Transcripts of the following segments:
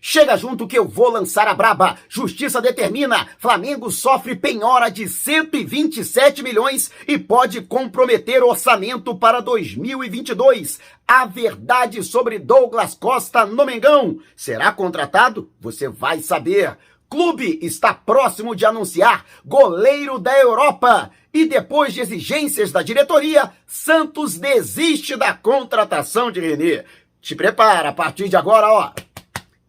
Chega junto que eu vou lançar a braba. Justiça determina. Flamengo sofre penhora de 127 milhões e pode comprometer orçamento para 2022. A verdade sobre Douglas Costa no Mengão. Será contratado? Você vai saber. Clube está próximo de anunciar goleiro da Europa. E depois de exigências da diretoria, Santos desiste da contratação de Renê. Te prepara, a partir de agora, ó.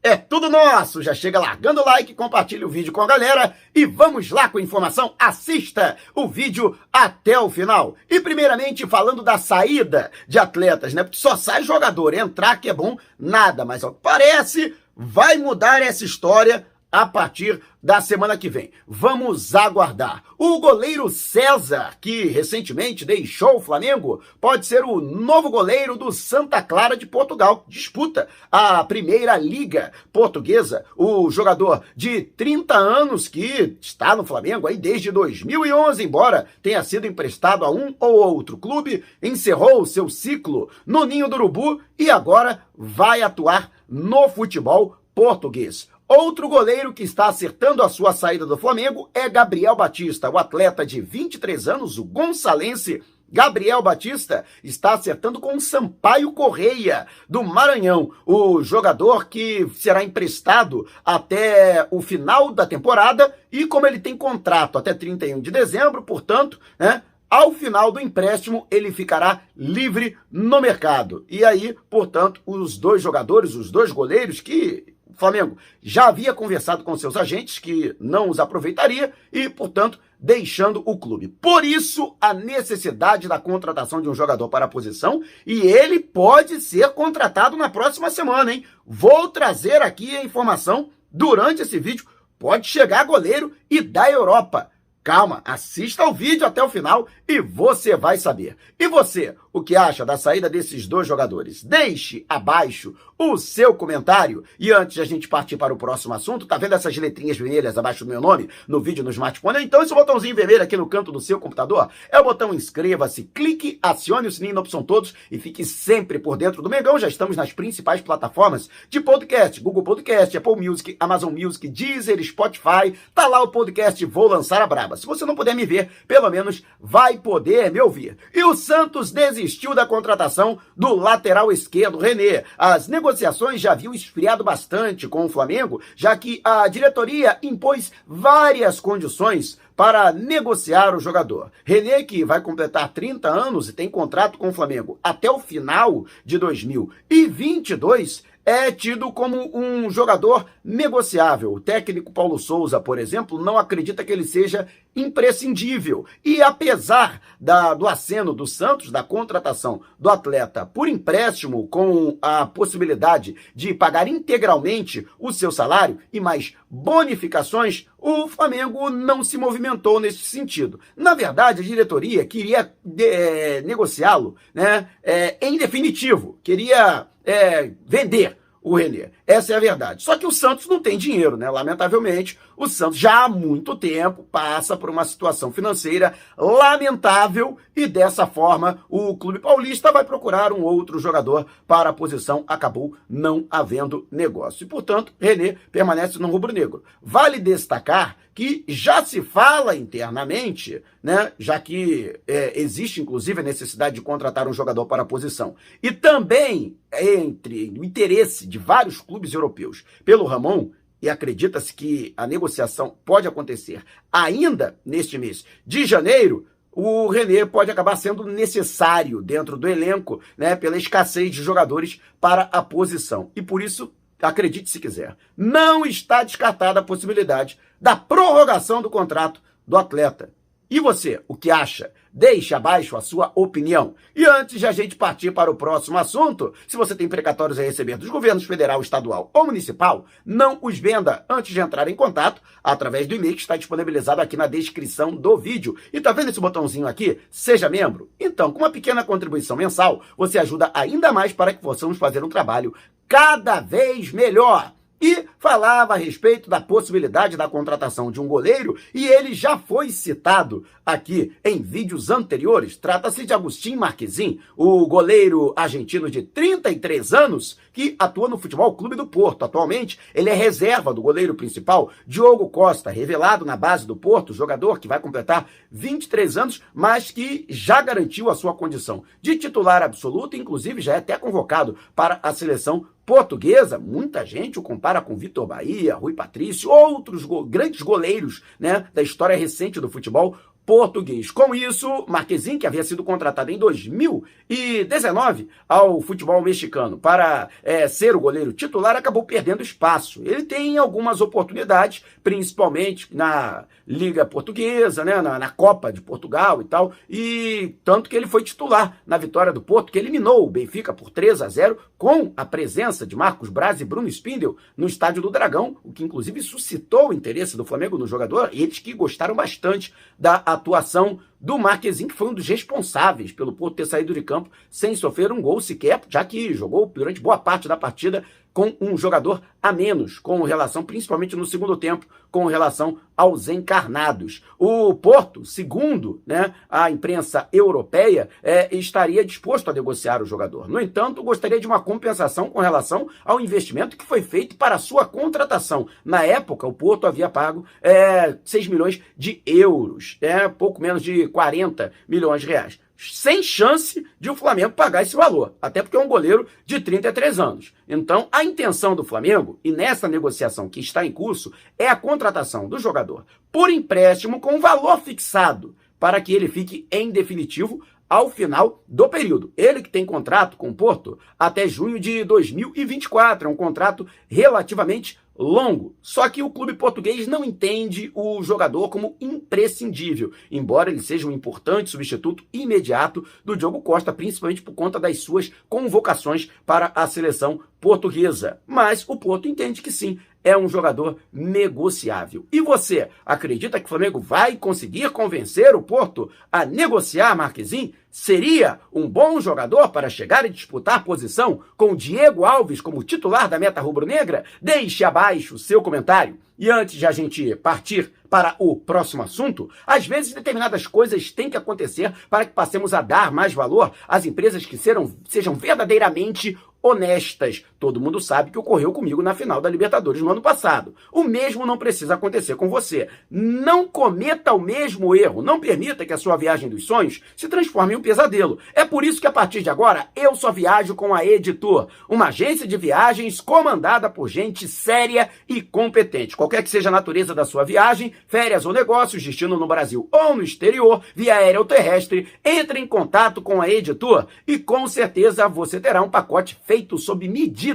É tudo nosso! Já chega largando o like, compartilha o vídeo com a galera e vamos lá com a informação. Assista o vídeo até o final. E primeiramente falando da saída de atletas, né? Porque só sai jogador, entrar que é bom, nada. Mas ó, parece vai mudar essa história a partir da semana que vem. Vamos aguardar. O goleiro César, que recentemente deixou o Flamengo, pode ser o novo goleiro do Santa Clara de Portugal. Disputa a primeira liga portuguesa. O jogador de 30 anos que está no Flamengo aí desde 2011, embora tenha sido emprestado a um ou outro clube, encerrou seu ciclo no Ninho do Urubu e agora vai atuar no futebol português. Outro goleiro que está acertando a sua saída do Flamengo é Gabriel Batista. O atleta de 23 anos, o gonçalense Gabriel Batista, está acertando com Sampaio Correia, do Maranhão. O jogador que será emprestado até o final da temporada e, como ele tem contrato até 31 de dezembro, portanto, né, ao final do empréstimo, ele ficará livre no mercado. E aí, portanto, os dois jogadores, os dois goleiros que Flamengo já havia conversado com seus agentes que não os aproveitaria e, portanto, deixando o clube. Por isso, a necessidade da contratação de um jogador para a posição e ele pode ser contratado na próxima semana, hein? Vou trazer aqui a informação durante esse vídeo. Pode chegar goleiro e da Europa. Calma, assista ao vídeo até o final e você vai saber. E você, o que acha da saída desses dois jogadores? Deixe abaixo o seu comentário. E antes de a gente partir para o próximo assunto, tá vendo essas letrinhas vermelhas abaixo do meu nome no vídeo no smartphone? Então esse botãozinho vermelho aqui no canto do seu computador é o botão inscreva-se, clique, acione o sininho na opção todos e fique sempre por dentro do Megão. Já estamos nas principais plataformas de podcast, Google Podcast, Apple Music, Amazon Music, Deezer, Spotify. Tá lá o podcast Vou Lançar a Braba. Se você não puder me ver, pelo menos vai poder me ouvir. E o Santos desistiu da contratação do lateral esquerdo René. As negociações já haviam esfriado bastante com o Flamengo, já que a diretoria impôs várias condições para negociar o jogador. René, que vai completar 30 anos e tem contrato com o Flamengo até o final de 2022, é tido como um jogador negociável. O técnico Paulo Souza, por exemplo, não acredita que ele seja imprescindível. E apesar da, do aceno do Santos, da contratação do atleta por empréstimo, com a possibilidade de pagar integralmente o seu salário e mais bonificações, o Flamengo não se movimentou nesse sentido. Na verdade, a diretoria queria é, negociá-lo né, é, em definitivo, queria é, vender o Renê. Essa é a verdade. Só que o Santos não tem dinheiro, né? Lamentavelmente, o Santos já há muito tempo passa por uma situação financeira lamentável e dessa forma o clube paulista vai procurar um outro jogador para a posição. Acabou não havendo negócio. E, portanto, Renê permanece no rubro-negro. Vale destacar que já se fala internamente, né, já que é, existe inclusive a necessidade de contratar um jogador para a posição. E também entre o interesse de vários clubes europeus pelo Ramon, e acredita-se que a negociação pode acontecer ainda neste mês de janeiro, o René pode acabar sendo necessário dentro do elenco, né, pela escassez de jogadores para a posição. E por isso, acredite se quiser, não está descartada a possibilidade da prorrogação do contrato do atleta. E você, o que acha? Deixe abaixo a sua opinião. E antes de a gente partir para o próximo assunto, se você tem precatórios a receber dos governos federal, estadual ou municipal, não os venda antes de entrar em contato através do e-mail que está disponibilizado aqui na descrição do vídeo. E tá vendo esse botãozinho aqui? Seja membro. Então, com uma pequena contribuição mensal, você ajuda ainda mais para que possamos fazer um trabalho cada vez melhor. E falava a respeito da possibilidade da contratação de um goleiro e ele já foi citado aqui em vídeos anteriores. Trata-se de Agustin Marquezin, o goleiro argentino de 33 anos que atua no Futebol Clube do Porto. Atualmente, ele é reserva do goleiro principal, Diogo Costa, revelado na base do Porto, jogador que vai completar 23 anos, mas que já garantiu a sua condição de titular absoluto, inclusive já é até convocado para a seleção portuguesa, muita gente o compara com Vitor Bahia, Rui Patrício, outros go grandes goleiros né, da história recente do futebol português. Com isso, Marquezin, que havia sido contratado em 2019 ao futebol mexicano para é, ser o goleiro titular, acabou perdendo espaço. Ele tem algumas oportunidades, principalmente na Liga Portuguesa, né, na, na Copa de Portugal e tal, e tanto que ele foi titular na vitória do Porto, que eliminou o Benfica por 3 a 0 com a presença de Marcos Braz e Bruno Spindel no Estádio do Dragão, o que inclusive suscitou o interesse do Flamengo no jogador, eles que gostaram bastante da atuação atuação do Marquezin, que foi um dos responsáveis pelo Porto ter saído de campo sem sofrer um gol sequer, já que jogou durante boa parte da partida com um jogador a menos, com relação, principalmente no segundo tempo, com relação aos encarnados. O Porto, segundo né, a imprensa europeia, é, estaria disposto a negociar o jogador. No entanto, gostaria de uma compensação com relação ao investimento que foi feito para sua contratação. Na época, o Porto havia pago é, 6 milhões de euros, é, pouco menos de 40 milhões de reais sem chance de o Flamengo pagar esse valor, até porque é um goleiro de 33 anos. Então, a intenção do Flamengo, e nessa negociação que está em curso, é a contratação do jogador por empréstimo com valor fixado, para que ele fique em definitivo ao final do período. Ele que tem contrato com o Porto até junho de 2024, é um contrato relativamente longo. Só que o clube português não entende o jogador como imprescindível, embora ele seja um importante substituto imediato do Diogo Costa, principalmente por conta das suas convocações para a seleção portuguesa. Mas o Porto entende que sim, é um jogador negociável. E você acredita que o Flamengo vai conseguir convencer o Porto a negociar Marquezin? Seria um bom jogador para chegar e disputar posição com Diego Alves como titular da meta rubro-negra? Deixe abaixo o seu comentário. E antes de a gente partir para o próximo assunto, às vezes determinadas coisas têm que acontecer para que passemos a dar mais valor às empresas que serão, sejam verdadeiramente honestas. Todo mundo sabe que ocorreu comigo na final da Libertadores no ano passado. O mesmo não precisa acontecer com você. Não cometa o mesmo erro. Não permita que a sua viagem dos sonhos se transforme em um pesadelo. É por isso que a partir de agora eu só viajo com a Editor, uma agência de viagens comandada por gente séria e competente. Qualquer que seja a natureza da sua viagem, férias ou negócios, destino no Brasil ou no exterior, via aérea ou terrestre, entre em contato com a Editor e com certeza você terá um pacote feito sob medida.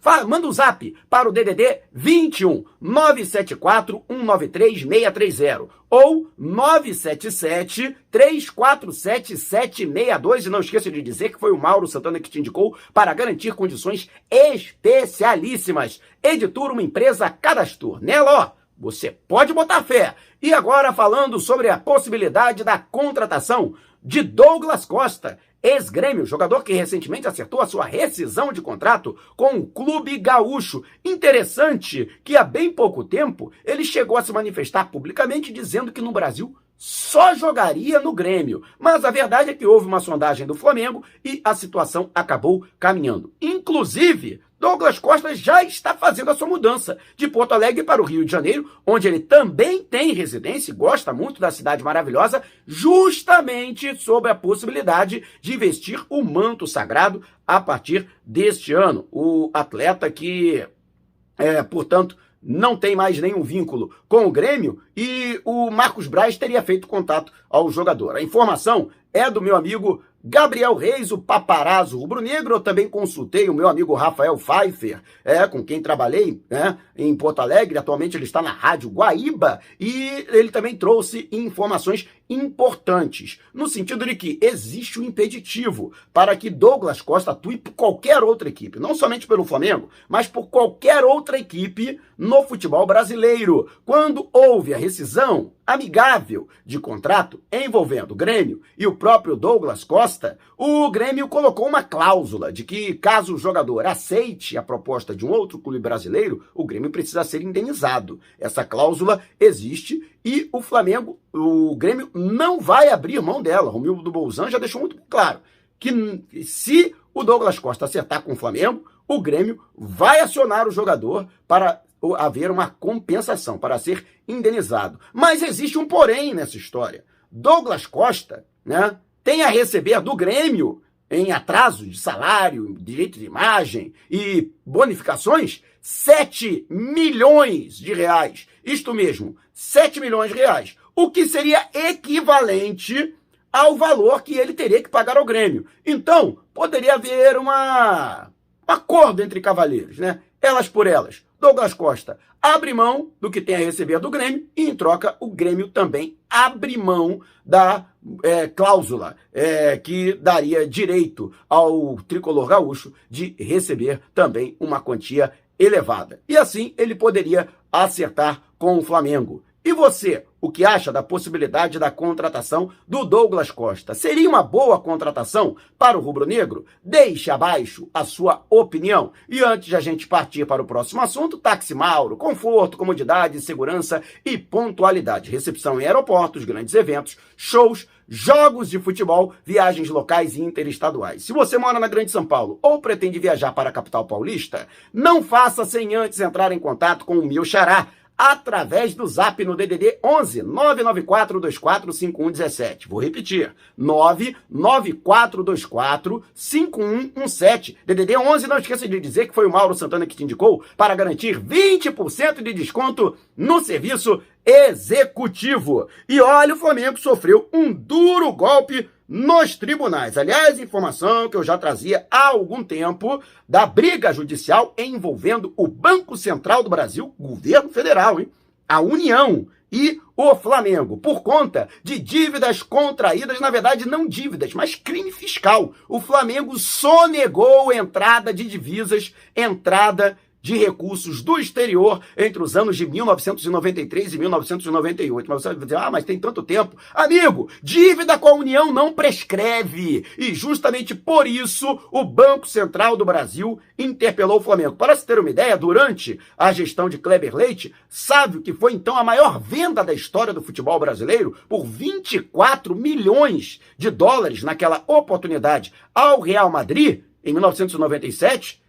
Fala, manda um zap para o DDD 21 974 193 630 ou 977 347 762 e não esqueça de dizer que foi o Mauro Santana que te indicou para garantir condições especialíssimas. Editor, uma empresa cadastro. Nela, ó, você pode botar fé. E agora falando sobre a possibilidade da contratação de Douglas Costa, Ex-Grêmio, jogador que recentemente acertou a sua rescisão de contrato com o Clube Gaúcho. Interessante que há bem pouco tempo ele chegou a se manifestar publicamente dizendo que no Brasil só jogaria no Grêmio. Mas a verdade é que houve uma sondagem do Flamengo e a situação acabou caminhando. Inclusive, Douglas Costa já está fazendo a sua mudança de Porto Alegre para o Rio de Janeiro, onde ele também tem residência e gosta muito da cidade maravilhosa, justamente sob a possibilidade de investir o manto sagrado a partir deste ano. O atleta que, é, portanto, não tem mais nenhum vínculo com o Grêmio e o Marcos Braz teria feito contato ao jogador. A informação é do meu amigo Gabriel Reis, o paparazzo rubro-negro, eu também consultei o meu amigo Rafael Pfeiffer, é, com quem trabalhei né, em Porto Alegre, atualmente ele está na Rádio Guaíba, e ele também trouxe informações importantes, no sentido de que existe um impeditivo para que Douglas Costa atue por qualquer outra equipe, não somente pelo Flamengo, mas por qualquer outra equipe no futebol brasileiro. Quando houve a rescisão, amigável de contrato envolvendo o Grêmio e o próprio Douglas Costa, o Grêmio colocou uma cláusula de que, caso o jogador aceite a proposta de um outro clube brasileiro, o Grêmio precisa ser indenizado. Essa cláusula existe e o Flamengo, o Grêmio não vai abrir mão dela. Romildo do Bolzan já deixou muito claro que se o Douglas Costa acertar com o Flamengo, o Grêmio vai acionar o jogador para haver uma compensação, para ser indenizado. Mas existe um porém nessa história. Douglas Costa né, tem a receber do Grêmio, em atraso de salário, direito de imagem e bonificações, 7 milhões de reais. Isto mesmo, 7 milhões de reais. O que seria equivalente ao valor que ele teria que pagar ao Grêmio. Então, poderia haver uma um acordo entre cavalheiros, né? Elas por elas. Douglas Costa abre mão do que tem a receber do Grêmio e, em troca, o Grêmio também abre mão da é, cláusula é, que daria direito ao tricolor gaúcho de receber também uma quantia elevada. E assim ele poderia acertar com o Flamengo. E você, o que acha da possibilidade da contratação do Douglas Costa? Seria uma boa contratação para o rubro-negro? Deixe abaixo a sua opinião. E antes de a gente partir para o próximo assunto, táxi Mauro, conforto, comodidade, segurança e pontualidade. Recepção em aeroportos, grandes eventos, shows, jogos de futebol, viagens locais e interestaduais. Se você mora na Grande São Paulo ou pretende viajar para a capital paulista, não faça sem antes entrar em contato com o meu xará através do zap no DDD 11 99424 5117. Vou repetir: 99424 5117. DDD 11, não esqueça de dizer que foi o Mauro Santana que te indicou para garantir 20% de desconto no serviço executivo. E olha, o Flamengo sofreu um duro golpe nos tribunais. Aliás, informação que eu já trazia há algum tempo da briga judicial envolvendo o Banco Central do Brasil, governo federal, hein? a União e o Flamengo, por conta de dívidas contraídas, na verdade não dívidas, mas crime fiscal. O Flamengo sonegou entrada de divisas, entrada de recursos do exterior entre os anos de 1993 e 1998. Mas você vai dizer, ah, mas tem tanto tempo. Amigo, dívida com a União não prescreve. E justamente por isso o Banco Central do Brasil interpelou o Flamengo. Para se ter uma ideia, durante a gestão de Kleber Leite, sabe o que foi então a maior venda da história do futebol brasileiro? Por 24 milhões de dólares naquela oportunidade ao Real Madrid, em 1997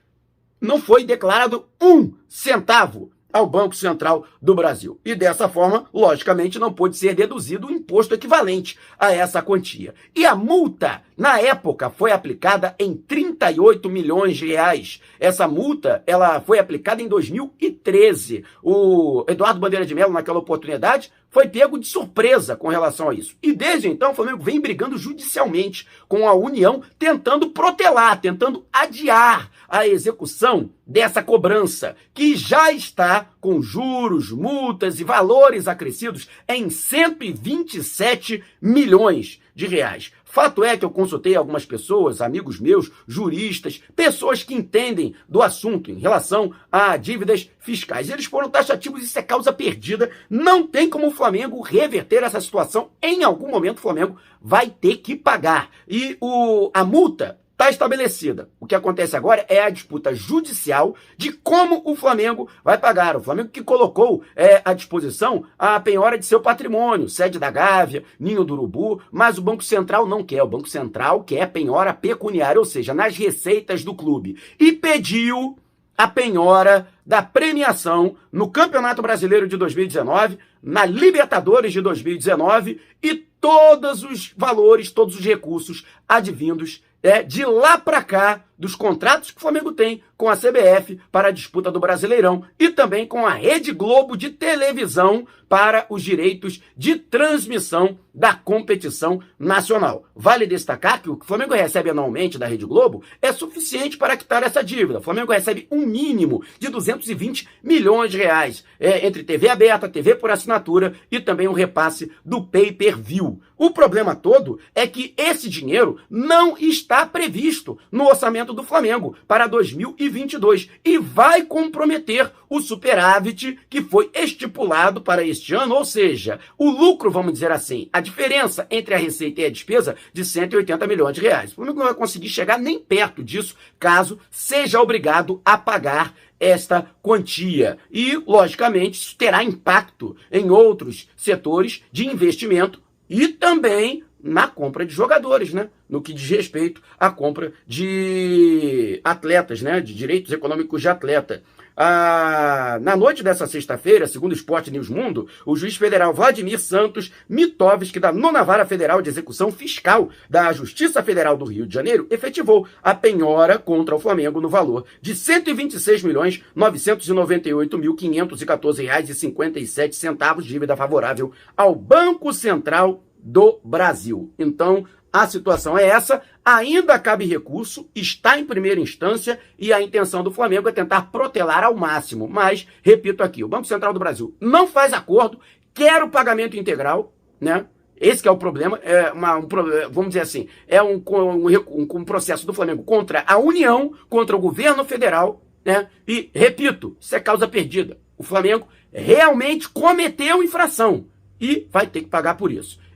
não foi declarado um centavo ao Banco Central do Brasil. E dessa forma, logicamente, não pôde ser deduzido o imposto equivalente a essa quantia. E a multa, na época, foi aplicada em 38 milhões de reais. Essa multa, ela foi aplicada em 2013. O Eduardo Bandeira de Mello, naquela oportunidade, foi pego de surpresa com relação a isso. E desde então, o Flamengo vem brigando judicialmente com a União, tentando protelar, tentando adiar a execução dessa cobrança, que já está com juros, multas e valores acrescidos em 127 milhões de reais. Fato é que eu consultei algumas pessoas, amigos meus, juristas, pessoas que entendem do assunto em relação a dívidas fiscais. Eles foram taxativos, isso é causa perdida. Não tem como o Flamengo reverter essa situação. Em algum momento o Flamengo vai ter que pagar. E o, a multa está estabelecida. O que acontece agora é a disputa judicial de como o Flamengo vai pagar. O Flamengo que colocou é, à disposição a penhora de seu patrimônio, sede da Gávea, Ninho do Urubu, mas o Banco Central não quer. O Banco Central quer penhora pecuniária, ou seja, nas receitas do clube. E pediu a penhora da premiação no Campeonato Brasileiro de 2019, na Libertadores de 2019 e todos os valores, todos os recursos advindos é, de lá para cá dos contratos que o Flamengo tem com a CBF para a disputa do Brasileirão e também com a Rede Globo de televisão para os direitos de transmissão da competição nacional. Vale destacar que o que o Flamengo recebe anualmente da Rede Globo é suficiente para quitar essa dívida. O Flamengo recebe um mínimo de 220 milhões de reais é, entre TV aberta, TV por assinatura e também o um repasse do pay-per-view. O problema todo é que esse dinheiro não está previsto no orçamento orçamento do Flamengo para 2022 e vai comprometer o superávit que foi estipulado para este ano, ou seja, o lucro, vamos dizer assim, a diferença entre a receita e a despesa de 180 milhões de reais. O Flamengo não vai conseguir chegar nem perto disso caso seja obrigado a pagar esta quantia. E, logicamente, isso terá impacto em outros setores de investimento e também na compra de jogadores, né? No que diz respeito à compra de atletas, né? De direitos econômicos de atleta. Ah, na noite dessa sexta-feira, segundo o Esporte News Mundo, o juiz federal Vladimir Santos Mitovski, da Nona Vara Federal de Execução Fiscal da Justiça Federal do Rio de Janeiro, efetivou a penhora contra o Flamengo no valor de R$ 126 milhões 998.514 reais e 57 centavos de dívida favorável ao Banco Central do Brasil. Então, a situação é essa, ainda cabe recurso, está em primeira instância e a intenção do Flamengo é tentar protelar ao máximo. Mas, repito aqui, o Banco Central do Brasil não faz acordo, quer o pagamento integral, né? Esse é o problema, é uma, um, vamos dizer assim, é um, um, um processo do Flamengo contra a União, contra o governo federal, né? E, repito, isso é causa perdida. O Flamengo realmente cometeu infração e vai ter que pagar por isso.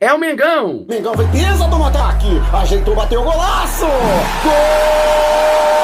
é o Mengão. Mengão vem pesa do ataque. Ajeitou, bateu o golaço. Gol!